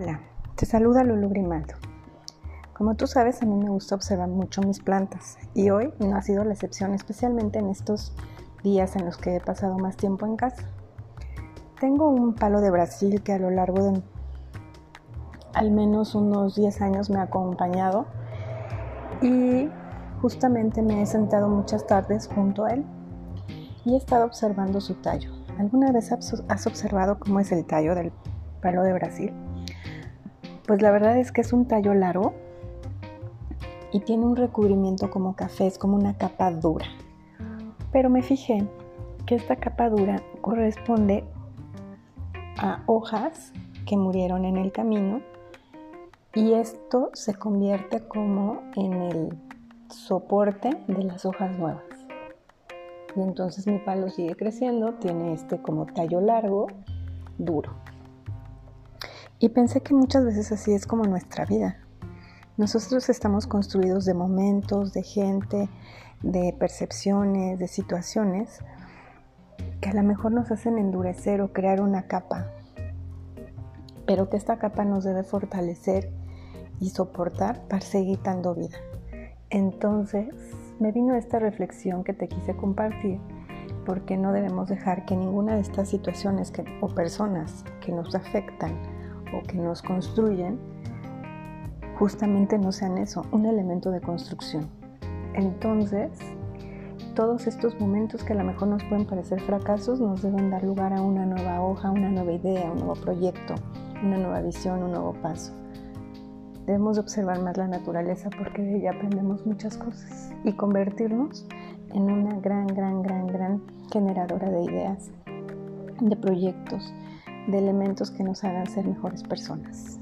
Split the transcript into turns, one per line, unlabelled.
Hola, te saluda Lulu Grimaldo. Como tú sabes, a mí me gusta observar mucho mis plantas y hoy no ha sido la excepción, especialmente en estos días en los que he pasado más tiempo en casa. Tengo un palo de Brasil que a lo largo de al menos unos 10 años me ha acompañado y justamente me he sentado muchas tardes junto a él y he estado observando su tallo. ¿Alguna vez has observado cómo es el tallo del palo de Brasil? Pues la verdad es que es un tallo largo y tiene un recubrimiento como café, es como una capa dura. Pero me fijé que esta capa dura corresponde a hojas que murieron en el camino y esto se convierte como en el soporte de las hojas nuevas. Y entonces mi palo sigue creciendo, tiene este como tallo largo, duro. Y pensé que muchas veces así es como nuestra vida. Nosotros estamos construidos de momentos, de gente, de percepciones, de situaciones que a lo mejor nos hacen endurecer o crear una capa, pero que esta capa nos debe fortalecer y soportar para seguir dando vida. Entonces me vino esta reflexión que te quise compartir porque no debemos dejar que ninguna de estas situaciones o personas que nos afectan o que nos construyen justamente no sean eso, un elemento de construcción. Entonces, todos estos momentos que a lo mejor nos pueden parecer fracasos nos deben dar lugar a una nueva hoja, una nueva idea, un nuevo proyecto, una nueva visión, un nuevo paso. Debemos observar más la naturaleza porque de ella aprendemos muchas cosas y convertirnos en una gran, gran, gran, gran generadora de ideas, de proyectos, de elementos que nos hagan ser mejores personas.